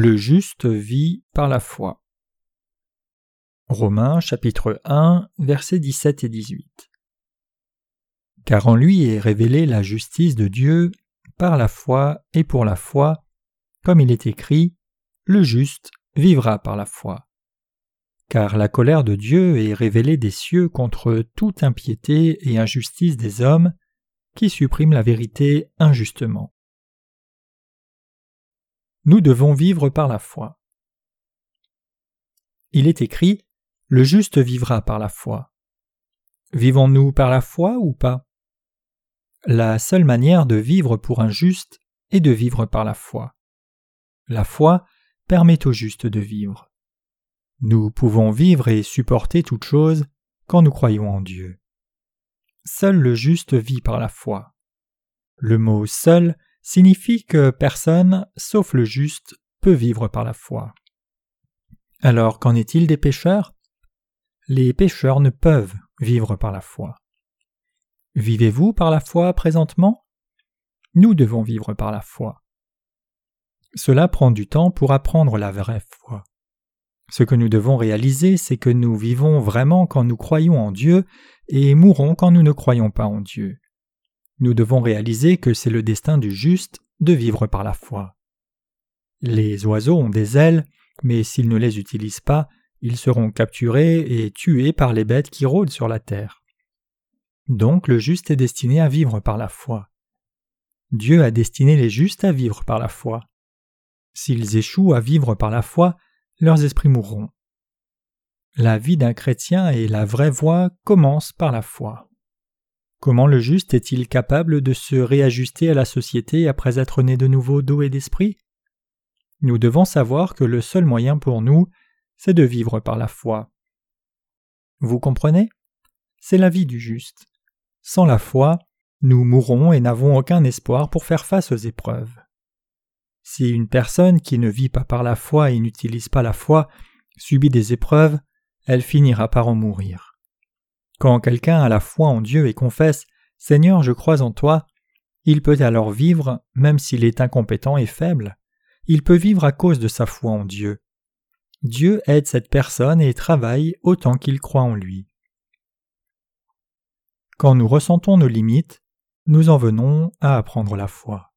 Le juste vit par la foi. Romains chapitre 1 versets 17 et 18. Car en lui est révélée la justice de Dieu par la foi et pour la foi, comme il est écrit, le juste vivra par la foi. Car la colère de Dieu est révélée des cieux contre toute impiété et injustice des hommes qui suppriment la vérité injustement nous devons vivre par la foi. Il est écrit Le juste vivra par la foi. Vivons-nous par la foi ou pas? La seule manière de vivre pour un juste est de vivre par la foi. La foi permet au juste de vivre. Nous pouvons vivre et supporter toute chose quand nous croyons en Dieu. Seul le juste vit par la foi. Le mot seul signifie que personne, sauf le juste, peut vivre par la foi. Alors qu'en est-il des pécheurs? Les pécheurs ne peuvent vivre par la foi. Vivez-vous par la foi présentement? Nous devons vivre par la foi. Cela prend du temps pour apprendre la vraie foi. Ce que nous devons réaliser, c'est que nous vivons vraiment quand nous croyons en Dieu et mourons quand nous ne croyons pas en Dieu. Nous devons réaliser que c'est le destin du juste de vivre par la foi. Les oiseaux ont des ailes, mais s'ils ne les utilisent pas, ils seront capturés et tués par les bêtes qui rôdent sur la terre. Donc le juste est destiné à vivre par la foi. Dieu a destiné les justes à vivre par la foi. S'ils échouent à vivre par la foi, leurs esprits mourront. La vie d'un chrétien et la vraie voie commencent par la foi. Comment le juste est-il capable de se réajuster à la société après être né de nouveau d'eau et d'esprit? Nous devons savoir que le seul moyen pour nous, c'est de vivre par la foi. Vous comprenez? C'est la vie du juste. Sans la foi, nous mourrons et n'avons aucun espoir pour faire face aux épreuves. Si une personne qui ne vit pas par la foi et n'utilise pas la foi subit des épreuves, elle finira par en mourir. Quand quelqu'un a la foi en Dieu et confesse Seigneur, je crois en toi, il peut alors vivre, même s'il est incompétent et faible, il peut vivre à cause de sa foi en Dieu. Dieu aide cette personne et travaille autant qu'il croit en lui. Quand nous ressentons nos limites, nous en venons à apprendre la foi.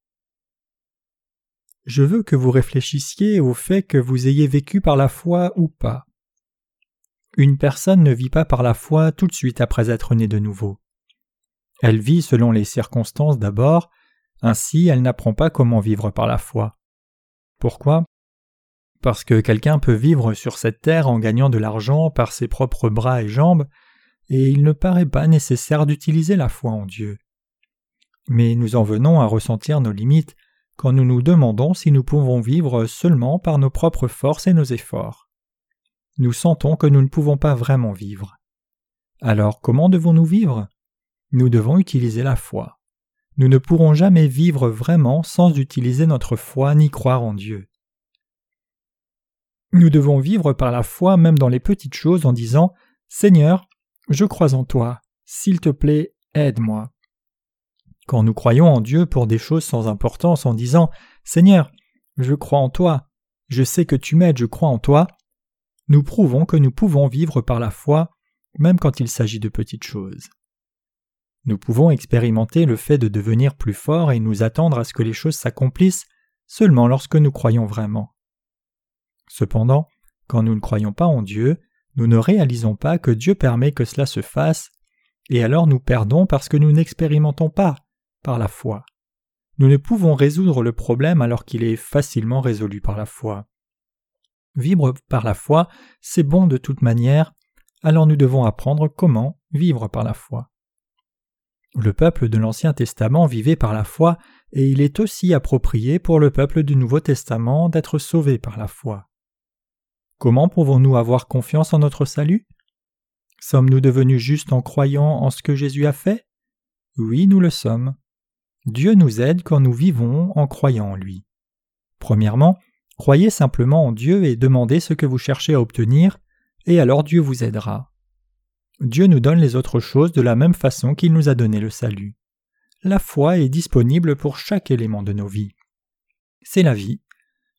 Je veux que vous réfléchissiez au fait que vous ayez vécu par la foi ou pas. Une personne ne vit pas par la foi tout de suite après être née de nouveau. Elle vit selon les circonstances d'abord, ainsi elle n'apprend pas comment vivre par la foi. Pourquoi? Parce que quelqu'un peut vivre sur cette terre en gagnant de l'argent par ses propres bras et jambes, et il ne paraît pas nécessaire d'utiliser la foi en Dieu. Mais nous en venons à ressentir nos limites quand nous nous demandons si nous pouvons vivre seulement par nos propres forces et nos efforts nous sentons que nous ne pouvons pas vraiment vivre. Alors comment devons-nous vivre? Nous devons utiliser la foi. Nous ne pourrons jamais vivre vraiment sans utiliser notre foi ni croire en Dieu. Nous devons vivre par la foi même dans les petites choses en disant Seigneur, je crois en toi, s'il te plaît, aide-moi. Quand nous croyons en Dieu pour des choses sans importance en disant Seigneur, je crois en toi, je sais que tu m'aides, je crois en toi, nous prouvons que nous pouvons vivre par la foi, même quand il s'agit de petites choses. Nous pouvons expérimenter le fait de devenir plus fort et nous attendre à ce que les choses s'accomplissent seulement lorsque nous croyons vraiment. Cependant, quand nous ne croyons pas en Dieu, nous ne réalisons pas que Dieu permet que cela se fasse, et alors nous perdons parce que nous n'expérimentons pas par la foi. Nous ne pouvons résoudre le problème alors qu'il est facilement résolu par la foi. Vivre par la foi, c'est bon de toute manière, alors nous devons apprendre comment vivre par la foi. Le peuple de l'Ancien Testament vivait par la foi, et il est aussi approprié pour le peuple du Nouveau Testament d'être sauvé par la foi. Comment pouvons-nous avoir confiance en notre salut? Sommes-nous devenus justes en croyant en ce que Jésus a fait? Oui, nous le sommes. Dieu nous aide quand nous vivons en croyant en lui. Premièrement, Croyez simplement en Dieu et demandez ce que vous cherchez à obtenir, et alors Dieu vous aidera. Dieu nous donne les autres choses de la même façon qu'il nous a donné le salut. La foi est disponible pour chaque élément de nos vies. C'est la vie.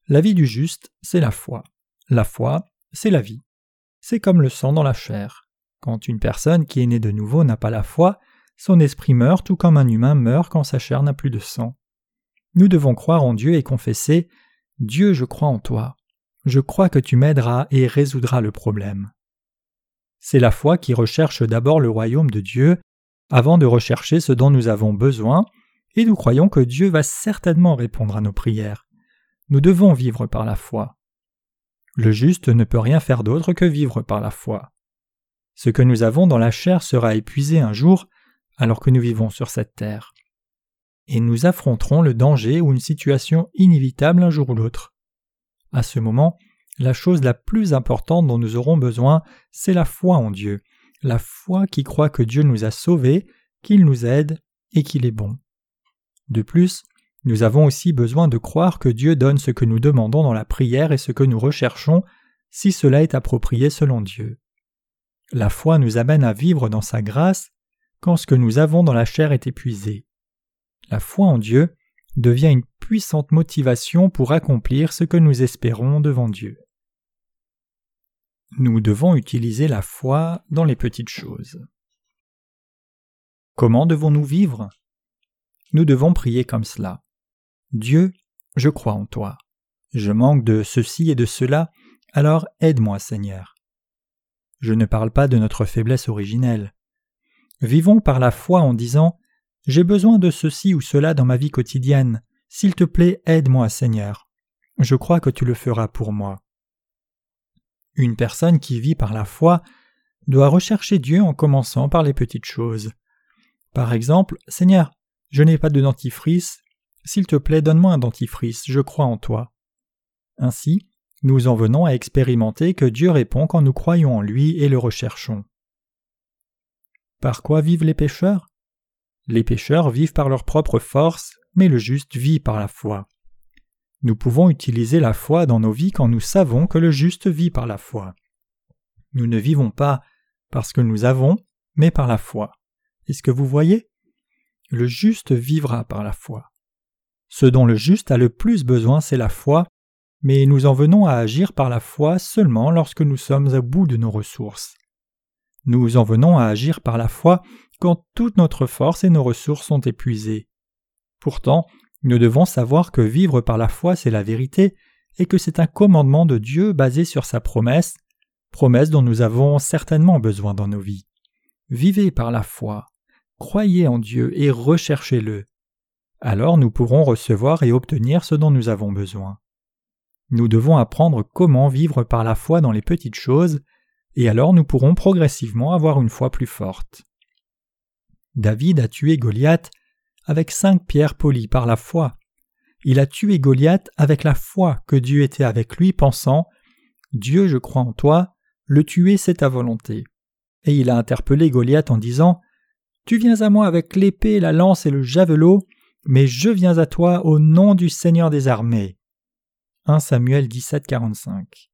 La vie du juste, c'est la foi. La foi, c'est la vie. C'est comme le sang dans la chair. Quand une personne qui est née de nouveau n'a pas la foi, son esprit meurt tout comme un humain meurt quand sa chair n'a plus de sang. Nous devons croire en Dieu et confesser Dieu, je crois en toi. Je crois que tu m'aideras et résoudras le problème. C'est la foi qui recherche d'abord le royaume de Dieu avant de rechercher ce dont nous avons besoin, et nous croyons que Dieu va certainement répondre à nos prières. Nous devons vivre par la foi. Le juste ne peut rien faire d'autre que vivre par la foi. Ce que nous avons dans la chair sera épuisé un jour alors que nous vivons sur cette terre. Et nous affronterons le danger ou une situation inévitable un jour ou l'autre. À ce moment, la chose la plus importante dont nous aurons besoin, c'est la foi en Dieu, la foi qui croit que Dieu nous a sauvés, qu'il nous aide et qu'il est bon. De plus, nous avons aussi besoin de croire que Dieu donne ce que nous demandons dans la prière et ce que nous recherchons, si cela est approprié selon Dieu. La foi nous amène à vivre dans sa grâce quand ce que nous avons dans la chair est épuisé. La foi en Dieu devient une puissante motivation pour accomplir ce que nous espérons devant Dieu. Nous devons utiliser la foi dans les petites choses. Comment devons-nous vivre? Nous devons prier comme cela. Dieu, je crois en toi. Je manque de ceci et de cela, alors aide-moi Seigneur. Je ne parle pas de notre faiblesse originelle. Vivons par la foi en disant J'ai besoin de ceci ou cela dans ma vie quotidienne. S'il te plaît, aide-moi, Seigneur. Je crois que tu le feras pour moi. Une personne qui vit par la foi doit rechercher Dieu en commençant par les petites choses. Par exemple, Seigneur, je n'ai pas de dentifrice, s'il te plaît, donne-moi un dentifrice, je crois en toi. Ainsi, nous en venons à expérimenter que Dieu répond quand nous croyons en lui et le recherchons. Par quoi vivent les pécheurs? Les pécheurs vivent par leur propre force, mais le juste vit par la foi. Nous pouvons utiliser la foi dans nos vies quand nous savons que le juste vit par la foi. Nous ne vivons pas parce que nous avons, mais par la foi. Est-ce que vous voyez? Le juste vivra par la foi. Ce dont le juste a le plus besoin, c'est la foi, mais nous en venons à agir par la foi seulement lorsque nous sommes à bout de nos ressources. Nous en venons à agir par la foi quand toute notre force et nos ressources sont épuisées. Pourtant, nous devons savoir que vivre par la foi c'est la vérité, et que c'est un commandement de Dieu basé sur sa promesse, promesse dont nous avons certainement besoin dans nos vies. Vivez par la foi, croyez en Dieu et recherchez-le. Alors nous pourrons recevoir et obtenir ce dont nous avons besoin. Nous devons apprendre comment vivre par la foi dans les petites choses, et alors nous pourrons progressivement avoir une foi plus forte. David a tué Goliath avec cinq pierres polies par la foi. Il a tué Goliath avec la foi que Dieu était avec lui, pensant Dieu, je crois en toi, le tuer c'est ta volonté. Et il a interpellé Goliath en disant Tu viens à moi avec l'épée, la lance et le javelot, mais je viens à toi au nom du Seigneur des armées. 1 Samuel 17, 45.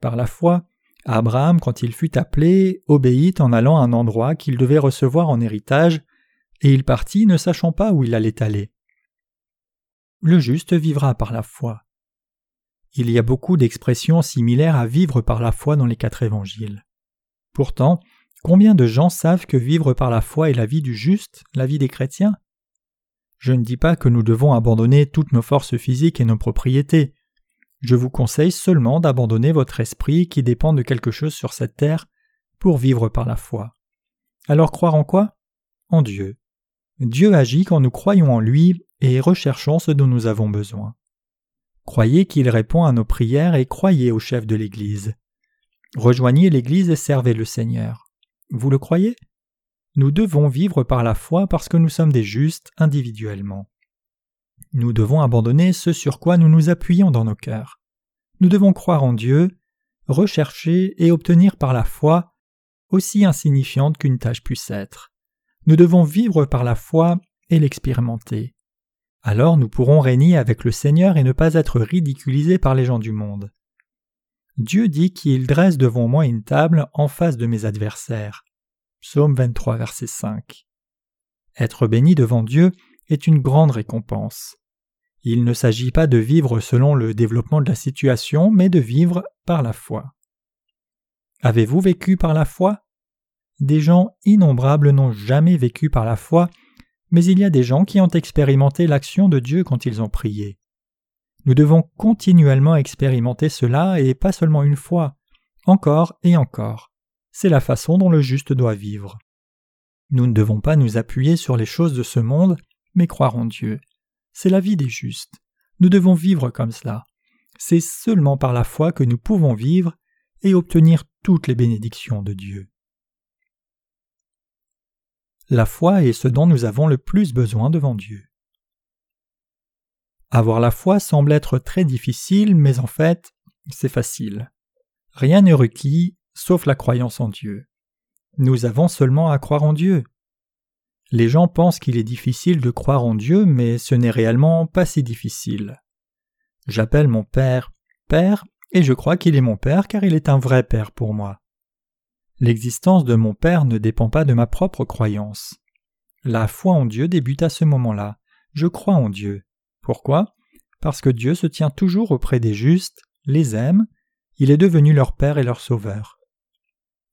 Par la foi, Abraham, quand il fut appelé, obéit en allant à un endroit qu'il devait recevoir en héritage, et il partit ne sachant pas où il allait aller. Le juste vivra par la foi. Il y a beaucoup d'expressions similaires à vivre par la foi dans les quatre évangiles. Pourtant, combien de gens savent que vivre par la foi est la vie du juste, la vie des chrétiens? Je ne dis pas que nous devons abandonner toutes nos forces physiques et nos propriétés. Je vous conseille seulement d'abandonner votre esprit qui dépend de quelque chose sur cette terre pour vivre par la foi. Alors croire en quoi? En Dieu. Dieu agit quand nous croyons en lui et recherchons ce dont nous avons besoin. Croyez qu'il répond à nos prières et croyez au chef de l'Église. Rejoignez l'Église et servez le Seigneur. Vous le croyez? Nous devons vivre par la foi parce que nous sommes des justes individuellement. Nous devons abandonner ce sur quoi nous nous appuyons dans nos cœurs. Nous devons croire en Dieu, rechercher et obtenir par la foi, aussi insignifiante qu'une tâche puisse être. Nous devons vivre par la foi et l'expérimenter. Alors nous pourrons régner avec le Seigneur et ne pas être ridiculisés par les gens du monde. Dieu dit qu'il dresse devant moi une table en face de mes adversaires. Psaume 23, verset 5. Être béni devant Dieu est une grande récompense. Il ne s'agit pas de vivre selon le développement de la situation, mais de vivre par la foi. Avez-vous vécu par la foi? Des gens innombrables n'ont jamais vécu par la foi, mais il y a des gens qui ont expérimenté l'action de Dieu quand ils ont prié. Nous devons continuellement expérimenter cela et pas seulement une fois, encore et encore. C'est la façon dont le juste doit vivre. Nous ne devons pas nous appuyer sur les choses de ce monde, mais croire en Dieu. C'est la vie des justes. Nous devons vivre comme cela. C'est seulement par la foi que nous pouvons vivre et obtenir toutes les bénédictions de Dieu. La foi est ce dont nous avons le plus besoin devant Dieu. Avoir la foi semble être très difficile, mais en fait, c'est facile. Rien n'est requis, sauf la croyance en Dieu. Nous avons seulement à croire en Dieu. Les gens pensent qu'il est difficile de croire en Dieu, mais ce n'est réellement pas si difficile. J'appelle mon Père Père, et je crois qu'il est mon Père car il est un vrai Père pour moi. L'existence de mon Père ne dépend pas de ma propre croyance. La foi en Dieu débute à ce moment-là. Je crois en Dieu. Pourquoi? Parce que Dieu se tient toujours auprès des justes, les aime, il est devenu leur Père et leur Sauveur.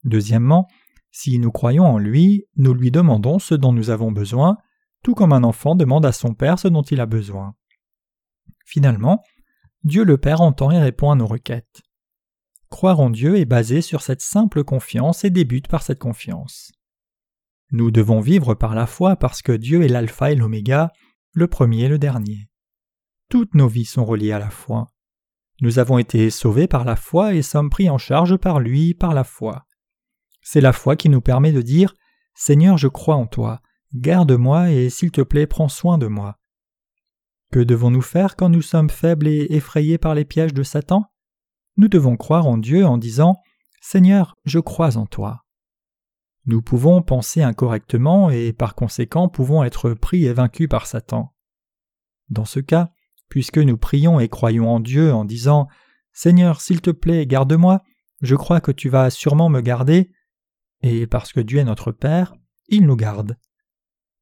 Deuxièmement, si nous croyons en lui, nous lui demandons ce dont nous avons besoin, tout comme un enfant demande à son Père ce dont il a besoin. Finalement, Dieu le Père entend et répond à nos requêtes. Croire en Dieu est basé sur cette simple confiance et débute par cette confiance. Nous devons vivre par la foi parce que Dieu est l'alpha et l'oméga, le premier et le dernier. Toutes nos vies sont reliées à la foi. Nous avons été sauvés par la foi et sommes pris en charge par lui par la foi. C'est la foi qui nous permet de dire Seigneur, je crois en toi, garde-moi et s'il te plaît, prends soin de moi. Que devons-nous faire quand nous sommes faibles et effrayés par les pièges de Satan? Nous devons croire en Dieu en disant Seigneur, je crois en toi. Nous pouvons penser incorrectement et par conséquent pouvons être pris et vaincus par Satan. Dans ce cas, puisque nous prions et croyons en Dieu en disant Seigneur, s'il te plaît, garde-moi, je crois que tu vas sûrement me garder, et parce que Dieu est notre Père, il nous garde.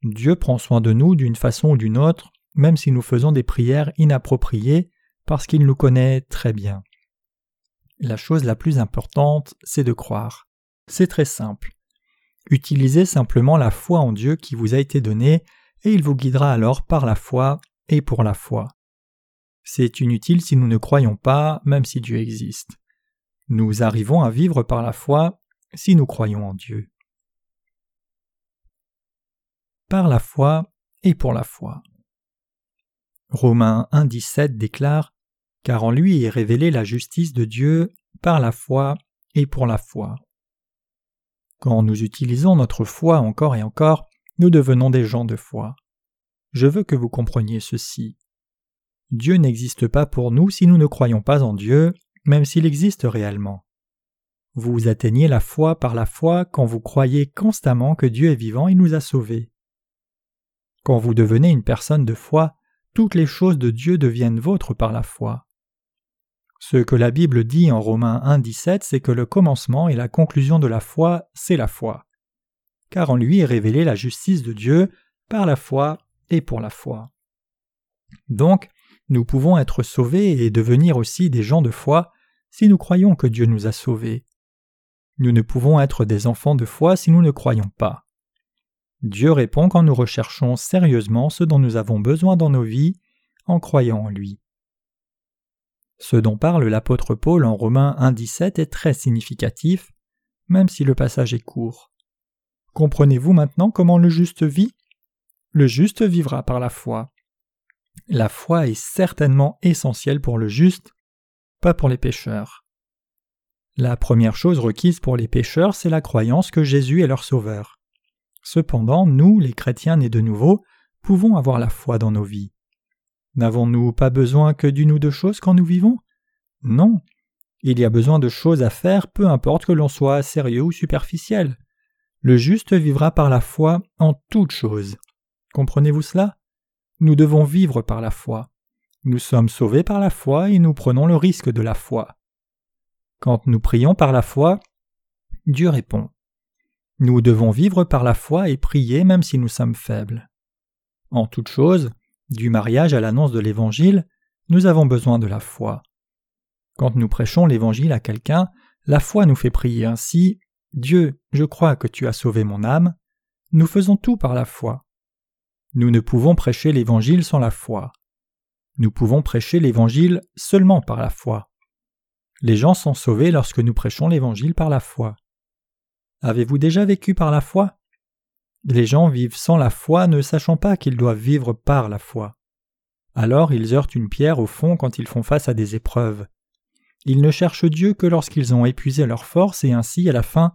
Dieu prend soin de nous d'une façon ou d'une autre, même si nous faisons des prières inappropriées, parce qu'il nous connaît très bien. La chose la plus importante, c'est de croire. C'est très simple. Utilisez simplement la foi en Dieu qui vous a été donnée, et il vous guidera alors par la foi et pour la foi. C'est inutile si nous ne croyons pas, même si Dieu existe. Nous arrivons à vivre par la foi si nous croyons en Dieu. Par la foi et pour la foi. Romains 1.17 déclare Car en lui est révélée la justice de Dieu par la foi et pour la foi. Quand nous utilisons notre foi encore et encore, nous devenons des gens de foi. Je veux que vous compreniez ceci. Dieu n'existe pas pour nous si nous ne croyons pas en Dieu, même s'il existe réellement. Vous atteignez la foi par la foi quand vous croyez constamment que Dieu est vivant et nous a sauvés. Quand vous devenez une personne de foi, toutes les choses de Dieu deviennent vôtres par la foi. Ce que la Bible dit en Romains 1.17, c'est que le commencement et la conclusion de la foi, c'est la foi. Car en lui est révélée la justice de Dieu par la foi et pour la foi. Donc, nous pouvons être sauvés et devenir aussi des gens de foi si nous croyons que Dieu nous a sauvés. Nous ne pouvons être des enfants de foi si nous ne croyons pas. Dieu répond quand nous recherchons sérieusement ce dont nous avons besoin dans nos vies en croyant en lui. Ce dont parle l'apôtre Paul en Romains 1.17 est très significatif, même si le passage est court. Comprenez-vous maintenant comment le juste vit? Le juste vivra par la foi. La foi est certainement essentielle pour le juste, pas pour les pécheurs. La première chose requise pour les pécheurs, c'est la croyance que Jésus est leur sauveur. Cependant, nous, les chrétiens nés de nouveau, pouvons avoir la foi dans nos vies. N'avons-nous pas besoin que d'une ou deux choses quand nous vivons? Non. Il y a besoin de choses à faire, peu importe que l'on soit sérieux ou superficiel. Le juste vivra par la foi en toutes choses. Comprenez-vous cela? Nous devons vivre par la foi. Nous sommes sauvés par la foi et nous prenons le risque de la foi. Quand nous prions par la foi, Dieu répond. Nous devons vivre par la foi et prier même si nous sommes faibles. En toute chose, Du mariage à l'annonce de l'Évangile, nous avons besoin de la foi. Quand nous prêchons l'Évangile à quelqu'un, la foi nous fait prier ainsi Dieu, je crois que tu as sauvé mon âme. Nous faisons tout par la foi. Nous ne pouvons prêcher l'Évangile sans la foi. Nous pouvons prêcher l'Évangile seulement par la foi. Les gens sont sauvés lorsque nous prêchons l'Évangile par la foi. Avez-vous déjà vécu par la foi? Les gens vivent sans la foi ne sachant pas qu'ils doivent vivre par la foi. Alors ils heurtent une pierre au fond quand ils font face à des épreuves. Ils ne cherchent Dieu que lorsqu'ils ont épuisé leurs forces et ainsi, à la fin,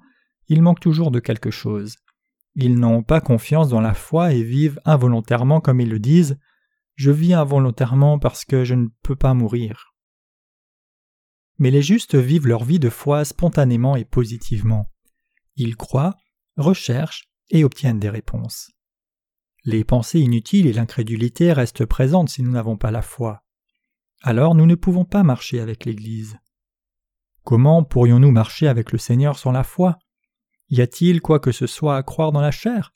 ils manquent toujours de quelque chose. Ils n'ont pas confiance dans la foi et vivent involontairement comme ils le disent Je vis involontairement parce que je ne peux pas mourir. Mais les justes vivent leur vie de foi spontanément et positivement. Ils croient, recherchent et obtiennent des réponses. Les pensées inutiles et l'incrédulité restent présentes si nous n'avons pas la foi. Alors nous ne pouvons pas marcher avec l'Église. Comment pourrions-nous marcher avec le Seigneur sans la foi? Y a-t-il quoi que ce soit à croire dans la chair?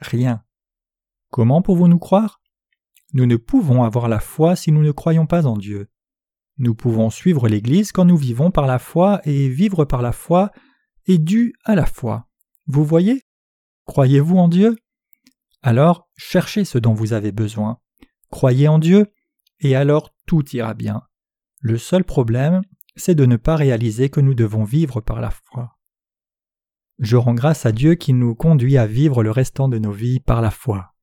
Rien. Comment pouvons-nous croire? Nous ne pouvons avoir la foi si nous ne croyons pas en Dieu. Nous pouvons suivre l'Église quand nous vivons par la foi et vivre par la foi est dû à la foi. Vous voyez? Croyez-vous en Dieu? Alors cherchez ce dont vous avez besoin. Croyez en Dieu, et alors tout ira bien. Le seul problème, c'est de ne pas réaliser que nous devons vivre par la foi. Je rends grâce à Dieu qui nous conduit à vivre le restant de nos vies par la foi.